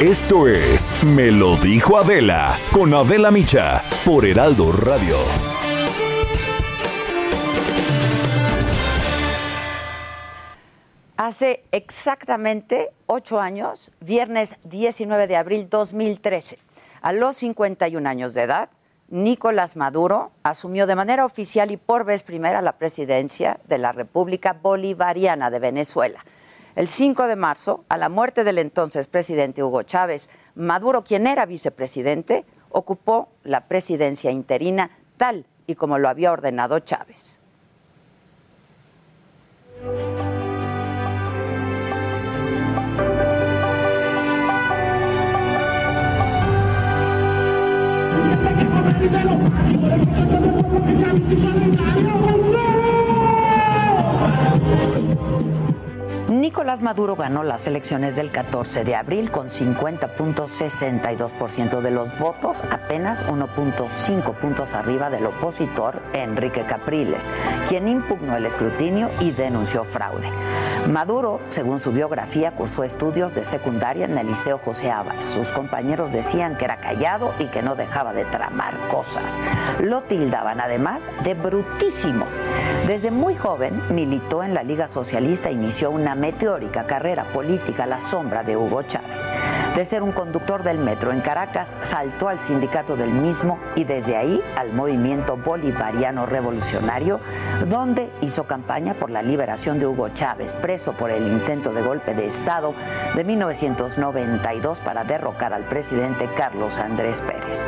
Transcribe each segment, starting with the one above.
Esto es Me lo dijo Adela con Adela Micha por Heraldo Radio. Hace exactamente ocho años, viernes 19 de abril 2013, a los 51 años de edad, Nicolás Maduro asumió de manera oficial y por vez primera la presidencia de la República Bolivariana de Venezuela. El 5 de marzo, a la muerte del entonces presidente Hugo Chávez, Maduro, quien era vicepresidente, ocupó la presidencia interina tal y como lo había ordenado Chávez. Nicolás Maduro ganó las elecciones del 14 de abril con 50.62% de los votos, apenas 1.5 puntos arriba del opositor Enrique Capriles, quien impugnó el escrutinio y denunció fraude. Maduro, según su biografía, cursó estudios de secundaria en el Liceo José Ábalos. Sus compañeros decían que era callado y que no dejaba de tramar cosas. Lo tildaban además de brutísimo. Desde muy joven militó en la Liga Socialista e inició una meteórica carrera política a la sombra de Hugo Chávez. De ser un conductor del metro en Caracas, saltó al sindicato del mismo y desde ahí al movimiento bolivariano revolucionario, donde hizo campaña por la liberación de Hugo Chávez, preso por el intento de golpe de Estado de 1992 para derrocar al presidente Carlos Andrés Pérez.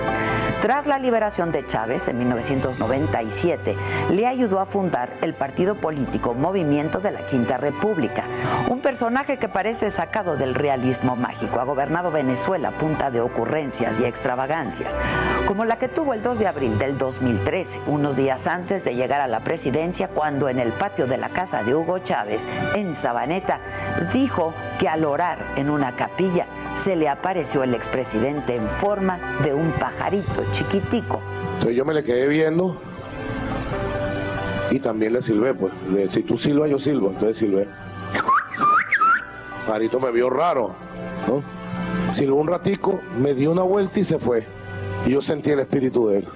Tras la liberación de Chávez en 1997, le ayudó a fundar el partido político Movimiento de la Quinta República, un personaje que parece sacado del realismo mágico. Ha gobernado Venezuela punta de ocurrencias y extravagancias, como la que tuvo el 2 de abril del 2013, unos días antes de llegar a la presidencia, cuando en el patio de la casa de Hugo Chávez, en Sabaneta, dijo que al orar en una capilla se le apareció el expresidente en forma de un pajarito chiquitico. Entonces yo me le quedé viendo y también le silbé, pues. Si tú silbas, yo silbo, entonces silbé. Pajarito me vio raro, ¿no? Silbó un ratico, me dio una vuelta y se fue. Y yo sentí el espíritu de él.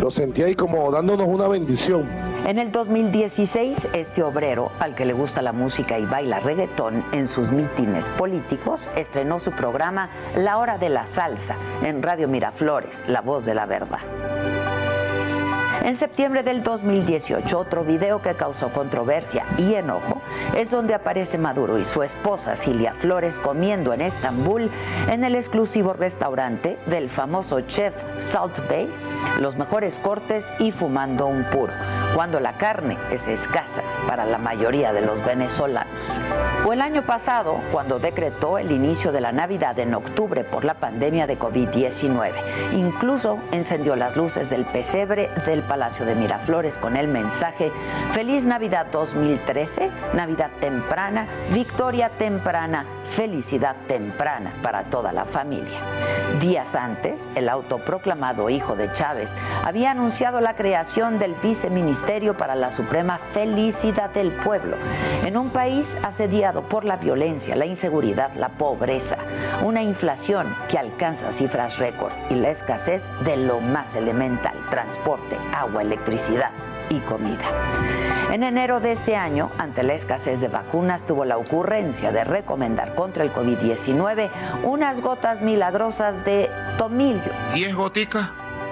Lo sentí ahí como dándonos una bendición. En el 2016, este obrero, al que le gusta la música y baila reggaetón en sus mítines políticos, estrenó su programa La Hora de la Salsa en Radio Miraflores, La Voz de la Verdad. En septiembre del 2018, otro video que causó controversia y enojo es donde aparece Maduro y su esposa Cilia Flores comiendo en Estambul en el exclusivo restaurante del famoso chef Salt Bay los mejores cortes y fumando un puro, cuando la carne es escasa para la mayoría de los venezolanos. O el año pasado, cuando decretó el inicio de la Navidad en octubre por la pandemia de COVID-19. Incluso encendió las luces del pesebre del Palacio de Miraflores con el mensaje Feliz Navidad 2013, Navidad temprana, victoria temprana, felicidad temprana para toda la familia. Días antes, el autoproclamado hijo de Chávez había anunciado la creación del viceministerio para la suprema felicidad del pueblo, en un país asediado por la violencia, la inseguridad, la pobreza, una inflación que alcanza cifras récord y la escasez de lo más elemental, transporte, agua, electricidad comida. En enero de este año, ante la escasez de vacunas, tuvo la ocurrencia de recomendar contra el COVID-19 unas gotas milagrosas de tomillo. 10 goticas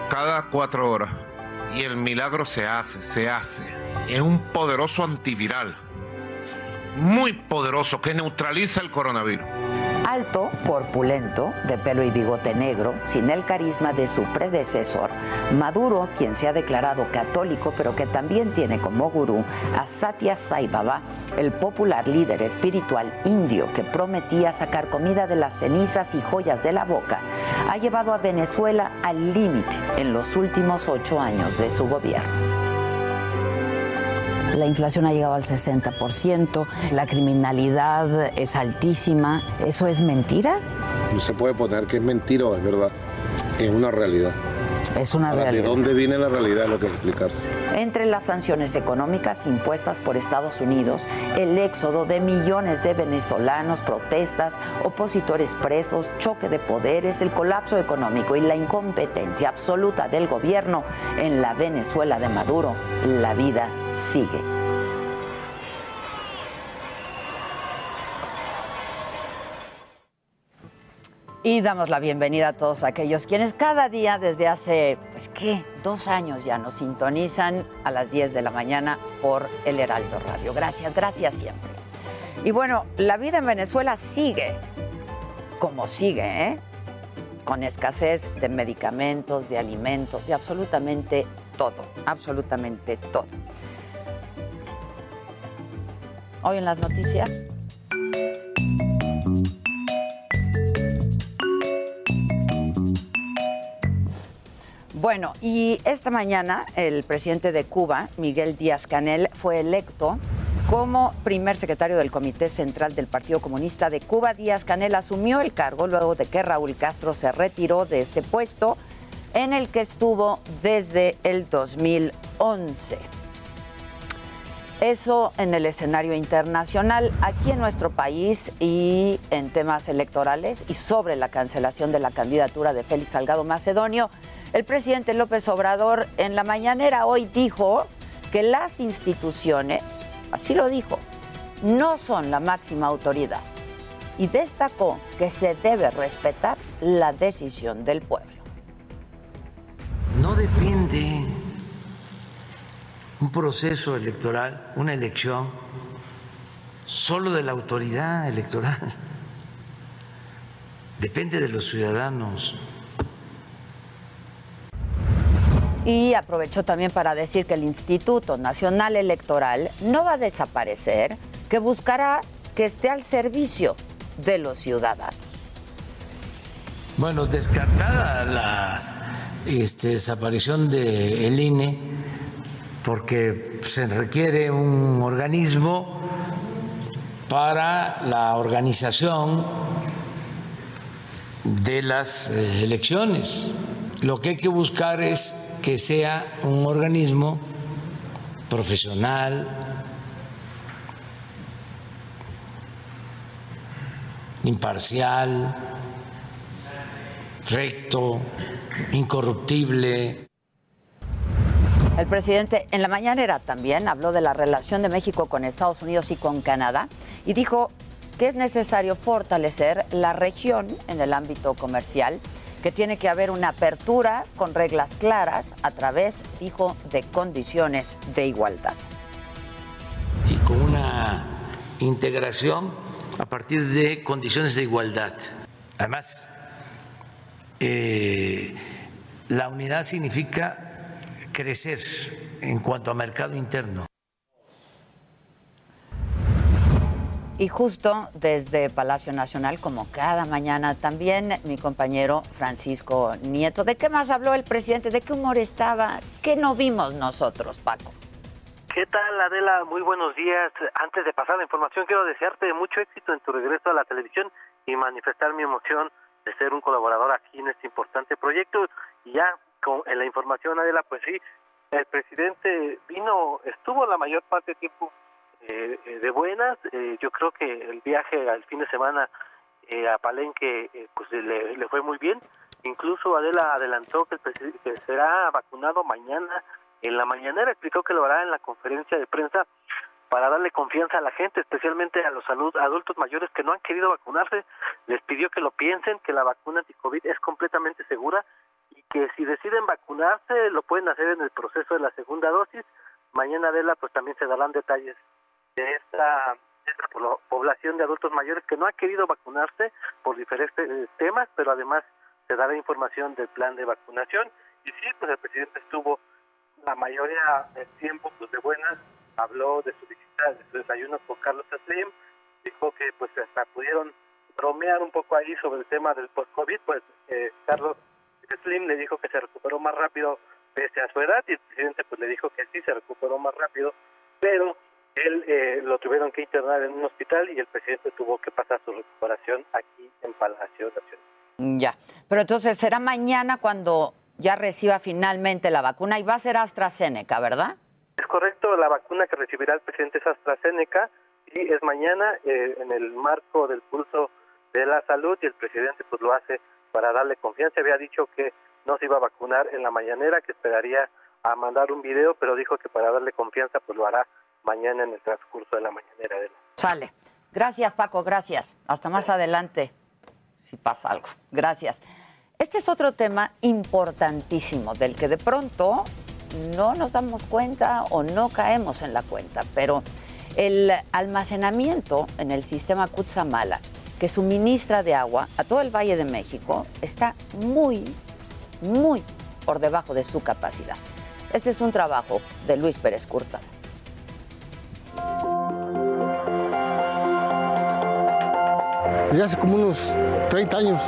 cada cuatro horas. Y el milagro se hace, se hace. Es un poderoso antiviral. Muy poderoso que neutraliza el coronavirus. Alto, corpulento, de pelo y bigote negro, sin el carisma de su predecesor, Maduro, quien se ha declarado católico pero que también tiene como gurú a Satya Sai Baba, el popular líder espiritual indio que prometía sacar comida de las cenizas y joyas de la boca, ha llevado a Venezuela al límite en los últimos ocho años de su gobierno. La inflación ha llegado al 60%, la criminalidad es altísima. ¿Eso es mentira? No se puede poner que es mentira o es verdad. Es una realidad. Es una realidad. ¿De dónde viene la realidad? Lo que explicarse. Entre las sanciones económicas impuestas por Estados Unidos, el éxodo de millones de venezolanos, protestas, opositores presos, choque de poderes, el colapso económico y la incompetencia absoluta del gobierno en la Venezuela de Maduro, la vida sigue. Y damos la bienvenida a todos aquellos quienes cada día desde hace, pues qué, dos años ya nos sintonizan a las 10 de la mañana por El Heraldo Radio. Gracias, gracias siempre. Y bueno, la vida en Venezuela sigue como sigue, ¿eh? Con escasez de medicamentos, de alimentos, de absolutamente todo, absolutamente todo. Hoy en las noticias. Bueno, y esta mañana el presidente de Cuba, Miguel Díaz Canel, fue electo como primer secretario del Comité Central del Partido Comunista de Cuba. Díaz Canel asumió el cargo luego de que Raúl Castro se retiró de este puesto en el que estuvo desde el 2011. Eso en el escenario internacional, aquí en nuestro país y en temas electorales y sobre la cancelación de la candidatura de Félix Salgado Macedonio. El presidente López Obrador en la mañanera hoy dijo que las instituciones, así lo dijo, no son la máxima autoridad y destacó que se debe respetar la decisión del pueblo. No depende un proceso electoral, una elección, solo de la autoridad electoral. Depende de los ciudadanos. Y aprovechó también para decir que el Instituto Nacional Electoral no va a desaparecer, que buscará que esté al servicio de los ciudadanos. Bueno, descartada la este, desaparición del INE, porque se requiere un organismo para la organización de las eh, elecciones. Lo que hay que buscar es que sea un organismo profesional, imparcial, recto, incorruptible. El presidente en la mañanera también habló de la relación de México con Estados Unidos y con Canadá y dijo que es necesario fortalecer la región en el ámbito comercial que tiene que haber una apertura con reglas claras a través, dijo, de condiciones de igualdad. Y con una integración a partir de condiciones de igualdad. Además, eh, la unidad significa crecer en cuanto a mercado interno. Y justo desde Palacio Nacional, como cada mañana, también mi compañero Francisco Nieto. ¿De qué más habló el presidente? ¿De qué humor estaba? ¿Qué no vimos nosotros, Paco? ¿Qué tal, Adela? Muy buenos días. Antes de pasar la información, quiero desearte mucho éxito en tu regreso a la televisión y manifestar mi emoción de ser un colaborador aquí en este importante proyecto. Y ya con en la información, Adela, pues sí, el presidente vino, estuvo la mayor parte del tiempo eh, eh, de buenas. Eh, yo creo que el viaje al fin de semana a Palenque pues le, le, fue muy bien. Incluso Adela adelantó que, el será vacunado mañana. En la mañanera explicó que lo hará en la conferencia de prensa para darle confianza a la gente, especialmente a los adultos mayores que no han querido vacunarse. Les pidió que lo piensen, que la vacuna anti-COVID es completamente segura que si deciden vacunarse lo pueden hacer en el proceso de la segunda dosis. Mañana, Adela, pues también se darán detalles de esta, población de adultos mayores que no ha querido vacunarse por diferentes eh, temas, pero además se dará información del plan de vacunación. Y sí, pues el presidente estuvo la mayoría del tiempo pues de buenas, habló de su visita, de su desayuno con Carlos Slim, dijo que pues hasta pudieron bromear un poco ahí sobre el tema del post-COVID, pues eh, Carlos Slim le dijo que se recuperó más rápido pese a su edad y el presidente pues le dijo que sí se recuperó más rápido, pero él eh, lo tuvieron que internar en un hospital y el presidente tuvo que pasar su recuperación aquí en Palacio Nacional. Ya, pero entonces será mañana cuando ya reciba finalmente la vacuna y va a ser AstraZeneca, ¿verdad? Es correcto, la vacuna que recibirá el presidente es AstraZeneca y es mañana eh, en el marco del pulso de la salud y el presidente pues lo hace para darle confianza. Había dicho que no se iba a vacunar en la mañanera, que esperaría a mandar un video, pero dijo que para darle confianza pues lo hará mañana en el transcurso de la mañanera. Sale. Gracias Paco, gracias. Hasta más adelante, si pasa algo. Gracias. Este es otro tema importantísimo del que de pronto no nos damos cuenta o no caemos en la cuenta, pero el almacenamiento en el sistema Cutzamala que suministra de agua a todo el Valle de México está muy, muy por debajo de su capacidad. Este es un trabajo de Luis Pérez Curta. Ya hace como unos 30 años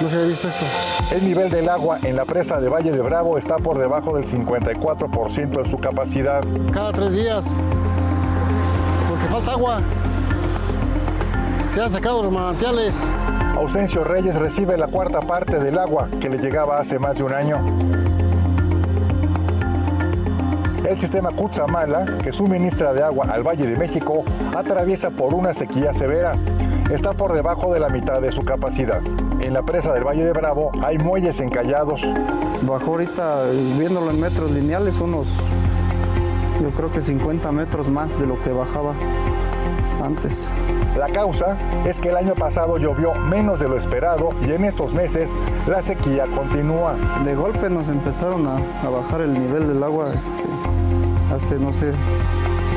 no se había visto esto. El nivel del agua en la presa de Valle de Bravo está por debajo del 54% de su capacidad. Cada tres días, porque falta agua. Se han sacado los manantiales. Ausencio Reyes recibe la cuarta parte del agua que le llegaba hace más de un año. El sistema Cutzamala, que suministra de agua al Valle de México, atraviesa por una sequía severa. Está por debajo de la mitad de su capacidad. En la presa del Valle de Bravo hay muelles encallados. Bajó ahorita, viéndolo en metros lineales, unos, yo creo que 50 metros más de lo que bajaba antes. La causa es que el año pasado llovió menos de lo esperado y en estos meses la sequía continúa. De golpe nos empezaron a, bajar el nivel del agua este, hace, no sé,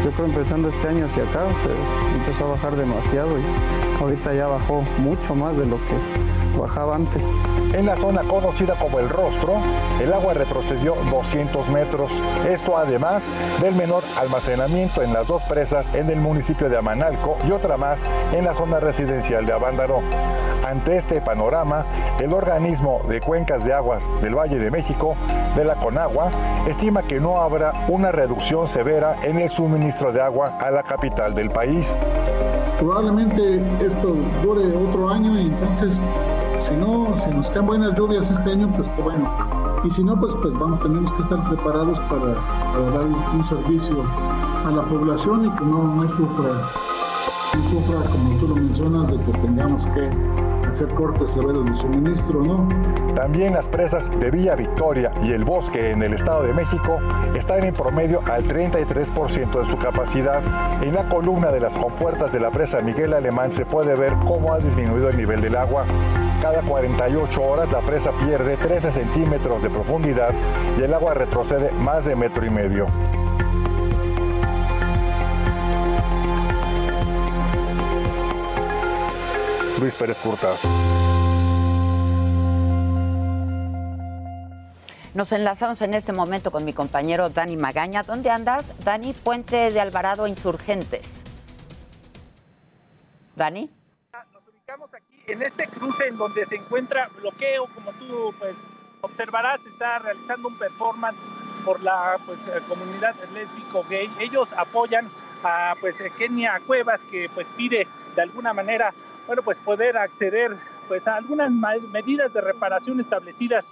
yo creo empezando este año hacia acá, se empezó a bajar demasiado y ahorita ya bajó mucho más de lo que bajaba antes. En la zona conocida como el rostro, el agua retrocedió 200 metros. Esto además del menor almacenamiento en las dos presas en el municipio de Amanalco y otra más en la zona residencial de Avándaro. Ante este panorama, el organismo de cuencas de aguas del Valle de México, de la Conagua, estima que no habrá una reducción severa en el suministro de agua a la capital del país. Probablemente esto dure otro año y entonces si no, si nos quedan buenas lluvias este año, pues qué bueno. Y si no, pues, pues vamos, tenemos que estar preparados para, dar un servicio a la población y que no, no sufra, no sufra, como tú lo mencionas, de que tengamos que hacer cortes severos de suministro, ¿no? También las presas de Villa Victoria y el Bosque en el Estado de México están en promedio al 33% de su capacidad. En la columna de las compuertas de la presa Miguel Alemán se puede ver cómo ha disminuido el nivel del agua. Cada 48 horas la presa pierde 13 centímetros de profundidad y el agua retrocede más de metro y medio. Luis Pérez Curta. Nos enlazamos en este momento con mi compañero Dani Magaña. ¿Dónde andas? Dani, Puente de Alvarado Insurgentes. Dani. Nos ubicamos aquí en este cruce en donde se encuentra bloqueo, como tú pues observarás, está realizando un performance por la pues, eh, comunidad lésbico gay. Ellos apoyan a pues Kenia Cuevas que pues pide de alguna manera bueno, pues poder acceder pues a algunas medidas de reparación establecidas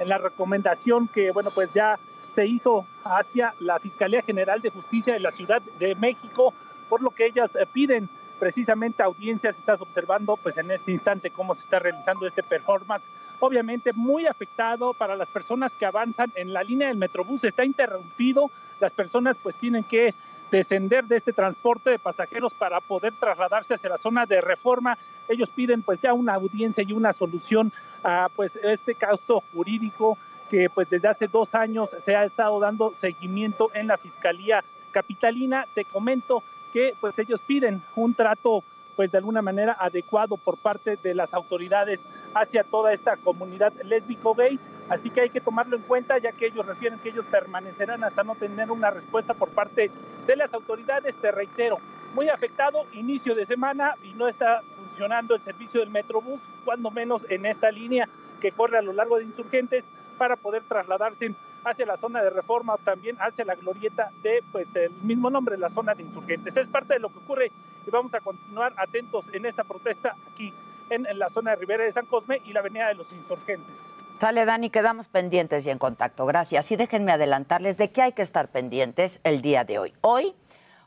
en la recomendación que, bueno, pues ya se hizo hacia la Fiscalía General de Justicia de la Ciudad de México, por lo que ellas eh, piden precisamente audiencias, estás observando pues en este instante cómo se está realizando este performance, obviamente muy afectado para las personas que avanzan en la línea del Metrobús, está interrumpido, las personas pues tienen que descender de este transporte de pasajeros para poder trasladarse hacia la zona de reforma. Ellos piden pues ya una audiencia y una solución a pues este caso jurídico que pues desde hace dos años se ha estado dando seguimiento en la Fiscalía Capitalina. Te comento que pues ellos piden un trato pues de alguna manera adecuado por parte de las autoridades hacia toda esta comunidad lésbico gay Así que hay que tomarlo en cuenta ya que ellos refieren que ellos permanecerán hasta no tener una respuesta por parte de las autoridades. Te reitero, muy afectado, inicio de semana y no está funcionando el servicio del Metrobús, cuando menos en esta línea que corre a lo largo de insurgentes para poder trasladarse hacia la zona de reforma o también hacia la glorieta de pues el mismo nombre, la zona de insurgentes. Es parte de lo que ocurre y vamos a continuar atentos en esta protesta aquí en, la zona de Rivera de San Cosme y la avenida de los insurgentes. Sale, Dani, quedamos pendientes y en contacto. Gracias. Y déjenme adelantarles de qué hay que estar pendientes el día de hoy. Hoy,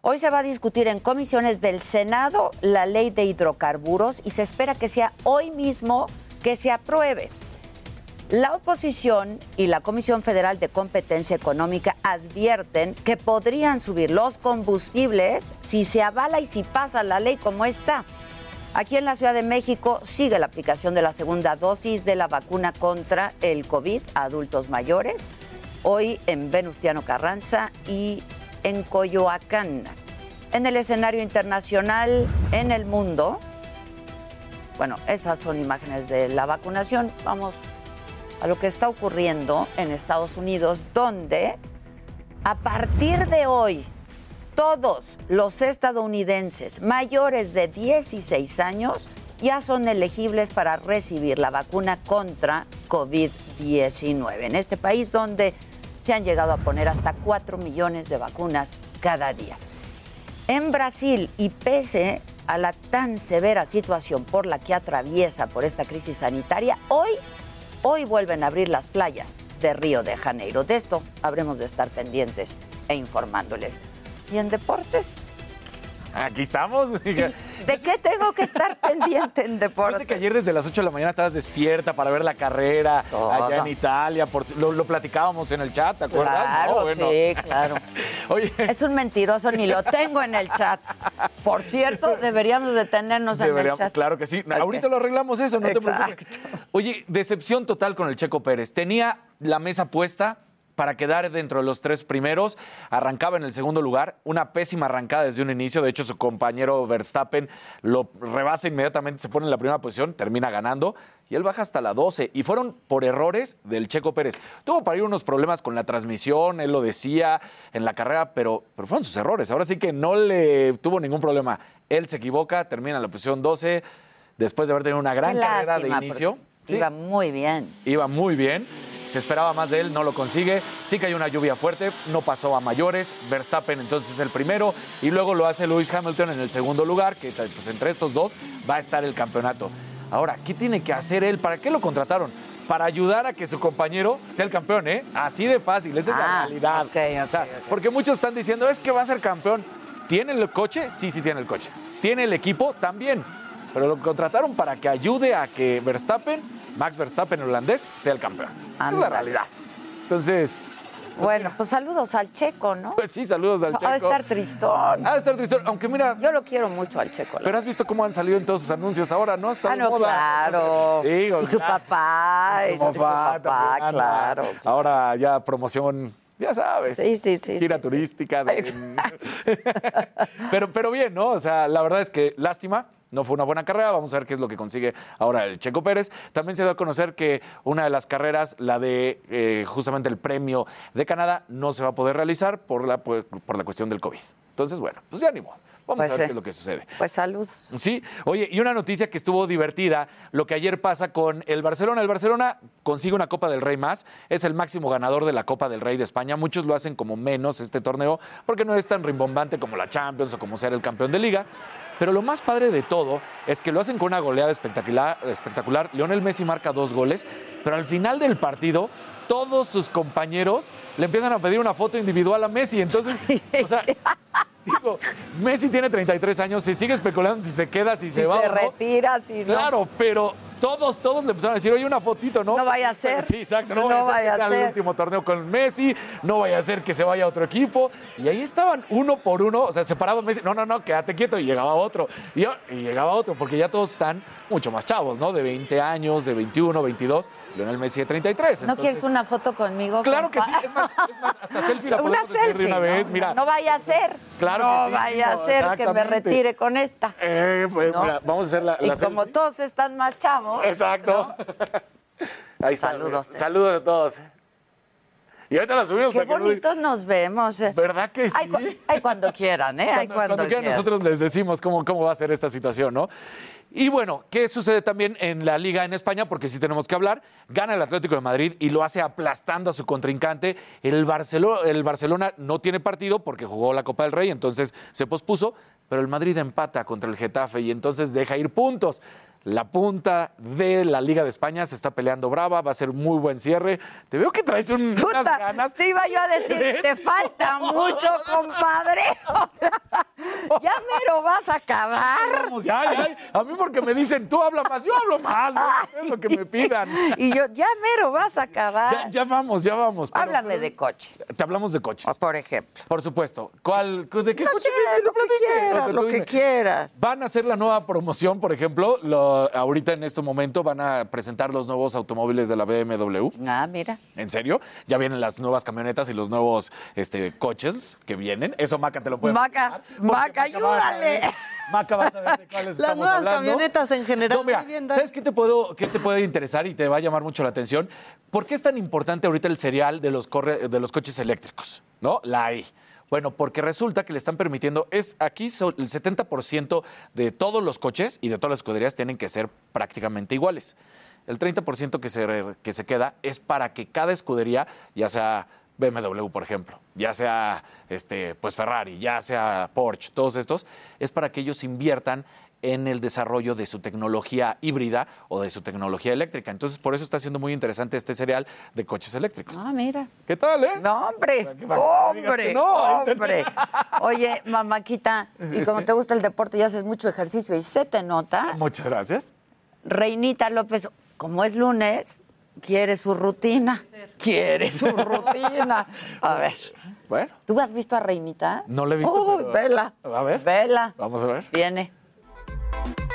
hoy se va a discutir en comisiones del Senado la ley de hidrocarburos y se espera que sea hoy mismo que se apruebe. La oposición y la Comisión Federal de Competencia Económica advierten que podrían subir los combustibles si se avala y si pasa la ley como está. Aquí en la Ciudad de México sigue la aplicación de la segunda dosis de la vacuna contra el COVID a adultos mayores. Hoy en Venustiano Carranza y en Coyoacán. En el escenario internacional, en el mundo, bueno, esas son imágenes de la vacunación. Vamos a lo que está ocurriendo en Estados Unidos, donde a partir de hoy todos los estadounidenses mayores de 16 años ya son elegibles para recibir la vacuna contra COVID-19. En este país donde se han llegado a poner hasta 4 millones de vacunas cada día. En Brasil, y pese a la tan severa situación por la que atraviesa por esta crisis sanitaria, hoy, hoy vuelven a abrir las playas de Río de Janeiro. De esto habremos de estar pendientes e informándoles. ¿Y en deportes? Aquí estamos. ¿De qué tengo que estar pendiente en deportes? Parece que ayer desde las 8 de la mañana estabas despierta para ver la carrera allá en Italia. lo, platicábamos en el chat, ¿te acuerdas? Claro, sí, claro. Oye. Es un mentiroso, ni lo tengo en el chat. Por cierto, deberíamos detenernos en el chat. Claro que sí. Ahorita lo arreglamos eso, no te preocupes. Oye, decepción total con el Checo Pérez. Tenía la mesa puesta para quedar dentro de los tres primeros. Arrancaba en el segundo lugar, una pésima arrancada desde un inicio. De hecho, su compañero Verstappen lo rebasa inmediatamente, se pone en la primera posición, termina ganando y él baja hasta la 12. Y fueron por errores del Checo Pérez. Tuvo para ir unos problemas con la transmisión, él lo decía en la carrera, pero, pero fueron sus errores. Ahora sí que no le tuvo ningún problema. Él se equivoca, termina en la posición 12 después de haber tenido una gran carrera de inicio. Iba muy bien. Iba muy bien. Se esperaba más de él, no lo consigue. Sí que hay una lluvia fuerte, no pasó a mayores. Verstappen entonces es el primero y luego lo hace Lewis Hamilton en el segundo lugar, que pues, entre estos dos va a estar el campeonato. Ahora, ¿qué tiene que hacer él? ¿Para qué lo contrataron? Para ayudar a que su compañero sea el campeón, ¿eh? Así de fácil, esa es la ah, realidad. porque muchos están diciendo, es que va a ser campeón. ¿Tiene el coche? Sí, sí tiene el coche. ¿Tiene el equipo? También. Pero lo contrataron para que ayude a que Verstappen Max Verstappen, holandés, sea el campeón. Es la realidad. Entonces. Bueno, pues saludos al Checo, ¿no? Pues sí, saludos al Checo. Ha de estar tristón. Ha de estar tristón, aunque mira... Yo lo quiero mucho al Checo. Pero has visto cómo han salido en todos sus anuncios ahora, ¿no? Está ah, no, claro. y su papá. Y su papá, claro. Ahora ya promoción ya sabes. Sí, sí, sí. Gira turística. pero, pero bien, ¿no? O sea, la verdad es que lástima. No fue una buena carrera, vamos a ver qué es lo que consigue ahora el Checo Pérez. También se dio a conocer que una de las carreras, la de eh, justamente el premio de Canadá, no se va a poder realizar por la, por, la cuestión del COVID. Entonces, bueno, pues ya ni modo. Vamos a pues ver qué es lo que sucede. Pues salud. Sí, oye, y una noticia que estuvo divertida, lo que ayer pasa con el Barcelona. El Barcelona consigue una Copa del Rey más, es el máximo ganador de la Copa del Rey de España. Muchos lo hacen como menos este torneo, porque no es tan rimbombante como la Champions o como ser el campeón de liga. Pero lo más padre de todo es que lo hacen con una goleada espectacular, espectacular. Lionel Messi marca dos goles, pero al final del partido todos sus compañeros le empiezan a pedir una foto individual a Messi. Entonces, o sea, digo, Messi tiene 33 años, se sigue especulando si se queda, si, se va. Se retira, si no. Claro, pero todos, todos le empezaron a decir, oye, una fotito, ¿no? No vaya a ser. Sí, exacto, no, No vaya a ser vaya que el último torneo con Messi, no vaya a ser que se vaya a otro equipo. Y ahí estaban uno por uno, o sea, separado Messi, no, no, no, quédate quieto, y llegaba otro, y, llegaba otro, porque ya todos están mucho más chavos, ¿no? De 20 años, de 21, 22, Lionel Messi de 33. ¿No quieres una foto conmigo? Claro que sí, es más, es más, hasta selfie la Una podemos de selfie, una vez, ¿no? mira. No vaya a ser. Claro no que sí, vaya no, a ser que me retire con esta. Eh, pues, mira, vamos a hacer la, y como todos están más chavos. Exacto. Ahí está. Saludos. Saludos a todos. Y ahorita la subimos Qué para que no- bonitos nos vemos. eh. ¿Verdad que sí? Ay, cu- ay, cuando quieran, ¿eh? Ay, Cuando, cuando, cuando quieran, quieran. nosotros les decimos cómo, cómo va a ser esta situación, ¿no? Y bueno, ¿qué sucede también en la liga en España? Porque sí tenemos que hablar. Gana el Atlético de Madrid y lo hace aplastando a su contrincante. El, Barcelo- el Barcelona no tiene partido porque jugó la Copa del Rey, entonces se pospuso, pero el Madrid empata contra el Getafe y entonces deja ir puntos. La punta de la Liga de España se está peleando brava, va a ser muy buen cierre. Te veo que traes un- unas Puta, ganas. Te iba yo a decir, te falta mucho, compadre. O sea, ya mero vas a acabar. Vamos, ya, ya. A mí porque me dicen, tú habla más, yo hablo más. ¿no? Es lo que me pidan. Y yo, ya mero vas a acabar. Ya, ya vamos, ya vamos. Pero- Háblame de coches, Te hablamos de coches. por ejemplo. Por supuesto. ¿Cuál, ¿De qué No coche sé, lo que quieras, O sea, lo que quieras. Van a hacer la nueva promoción, por ejemplo. Ahorita en este momento van a presentar los nuevos automóviles de la BMW. Ah, mira. ¿En serio? Ya vienen las nuevas camionetas y los nuevos este, coches que vienen. Eso Maca te lo puede Maca, Maca, ayúdale. Maca va a saber de cuáles Las nuevas hablando. camionetas en general. No, mira, bien. ¿sabes qué te, puedo, qué te puede interesar y te va a llamar mucho la atención? ¿Por qué es tan importante ahorita el serial de los, corre- de los coches eléctricos? ¿No? La I. Bueno, porque resulta que le están permitiendo, es aquí el 70% de todos los coches y de todas las escuderías tienen que ser prácticamente iguales. El 30% que se, que se queda es para que cada escudería, ya sea BMW, por ejemplo, ya sea este, pues Ferrari, ya sea Porsche, todos estos, es para que ellos inviertan en el desarrollo de su tecnología híbrida o de su tecnología eléctrica. Entonces, por eso está siendo muy interesante este serial de coches eléctricos. Ah, mira. ¿Qué tal, eh? No, hombre, hombre, no, hombre. Oye, mamáquita, y como Este. te gusta el deporte y haces mucho ejercicio y se te nota, Muchas gracias. Reinita López, como es lunes, quiere su rutina. Quiere su rutina. A ver, Bueno, ¿tú has visto a Reinita? no lo he visto. Uy, pero- vela. A ver. Vela. Vamos a ver. Viene. 何?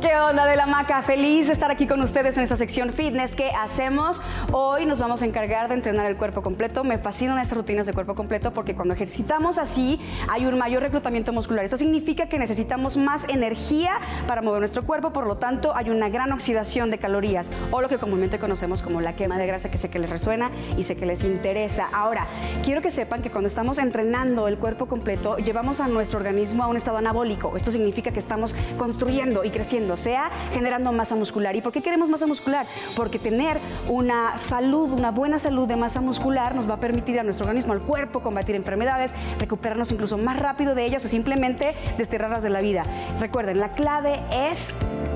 ¿Qué onda de la maca? Feliz de estar aquí con ustedes en esta sección fitness que hacemos. Hoy nos vamos a encargar de entrenar el cuerpo completo. Me fascinan estas rutinas de cuerpo completo porque cuando ejercitamos así hay un mayor reclutamiento muscular. Esto significa que necesitamos más energía para mover nuestro cuerpo, por lo tanto hay una gran oxidación de calorías o lo que comúnmente conocemos como la quema de grasa que sé que les resuena y sé que les interesa. Ahora, quiero que sepan que cuando estamos entrenando el cuerpo completo llevamos a nuestro organismo a un estado anabólico. Esto significa que estamos construyendo y creciendo, sea, generando masa muscular. ¿Y por qué queremos masa muscular? Porque tener una salud, una buena salud de masa muscular nos va a permitir a nuestro organismo, al cuerpo, combatir enfermedades, recuperarnos incluso más rápido de ellas o simplemente desterrarlas de la vida. Recuerden, la clave es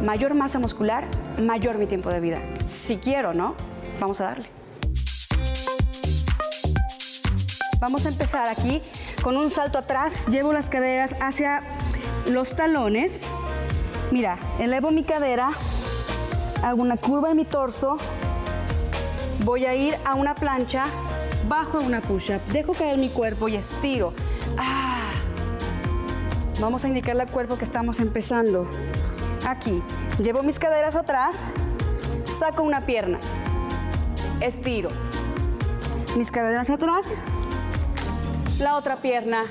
mayor masa muscular, mayor mi tiempo de vida. Si quiero, ¿no? Vamos a darle. Vamos a empezar aquí con un salto atrás. Llevo las caderas hacia los talones. Mira, elevo mi cadera, hago una curva en mi torso, voy a ir a una plancha, bajo a una push-up, dejo caer mi cuerpo y estiro. Ah. Vamos a indicarle al cuerpo que estamos empezando. Aquí, llevo mis caderas atrás, saco una pierna, estiro. Mis caderas atrás, la otra pierna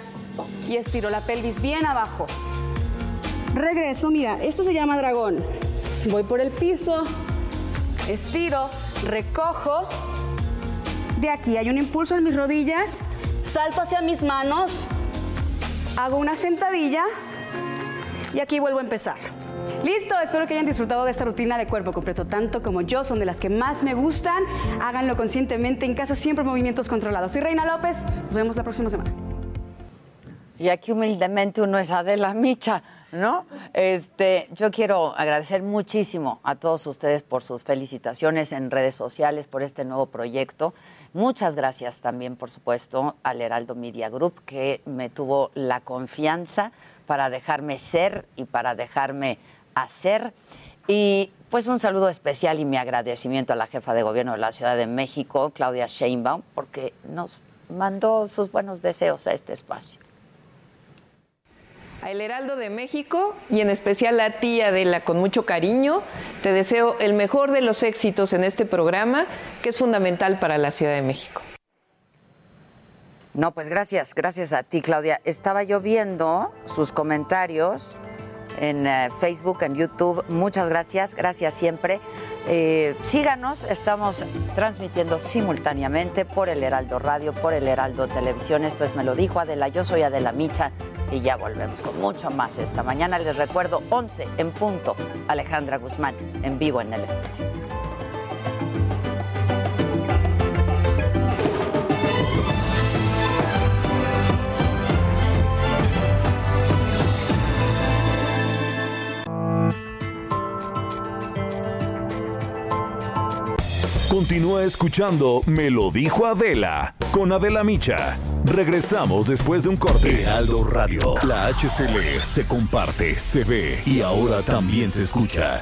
y estiro la pelvis bien abajo. Regreso, mira, esto se llama dragón. Voy por el piso, estiro, recojo. De aquí hay un impulso en mis rodillas, salto hacia mis manos, hago una sentadilla y aquí vuelvo a empezar. Listo, espero que hayan disfrutado de esta rutina de cuerpo completo, tanto como yo, son de las que más me gustan. Háganlo conscientemente en casa, siempre movimientos controlados. Soy Reina López, nos vemos la próxima semana. Y aquí humildemente uno es Adela Micha. ¿No? Este, yo quiero agradecer muchísimo a todos ustedes por sus felicitaciones en redes sociales por este nuevo proyecto. Muchas gracias también, por supuesto, al Heraldo Media Group que me tuvo la confianza para dejarme ser y para dejarme hacer. Y pues un saludo especial y mi agradecimiento a la jefa de gobierno de la Ciudad de México, Claudia Sheinbaum, porque nos mandó sus buenos deseos a este espacio. A El Heraldo de México y en especial a ti, Adela, con mucho cariño, te deseo el mejor de los éxitos en este programa que es fundamental para la Ciudad de México. No, pues gracias, gracias a ti, Claudia. Estaba yo viendo sus comentarios en eh, Facebook, en YouTube. Muchas gracias, gracias siempre. Eh, síganos, estamos transmitiendo simultáneamente por el Heraldo Radio, por el Heraldo Televisión. Esto es Me lo dijo Adela, yo soy Adela Micha y ya volvemos con mucho más esta mañana. Les recuerdo 11 en punto, Alejandra Guzmán en vivo en el estudio. Continúa escuchando Me lo dijo Adela con Adela Micha. Regresamos después de un corte. Heraldo Radio. La HCL se comparte, se ve y ahora también se escucha.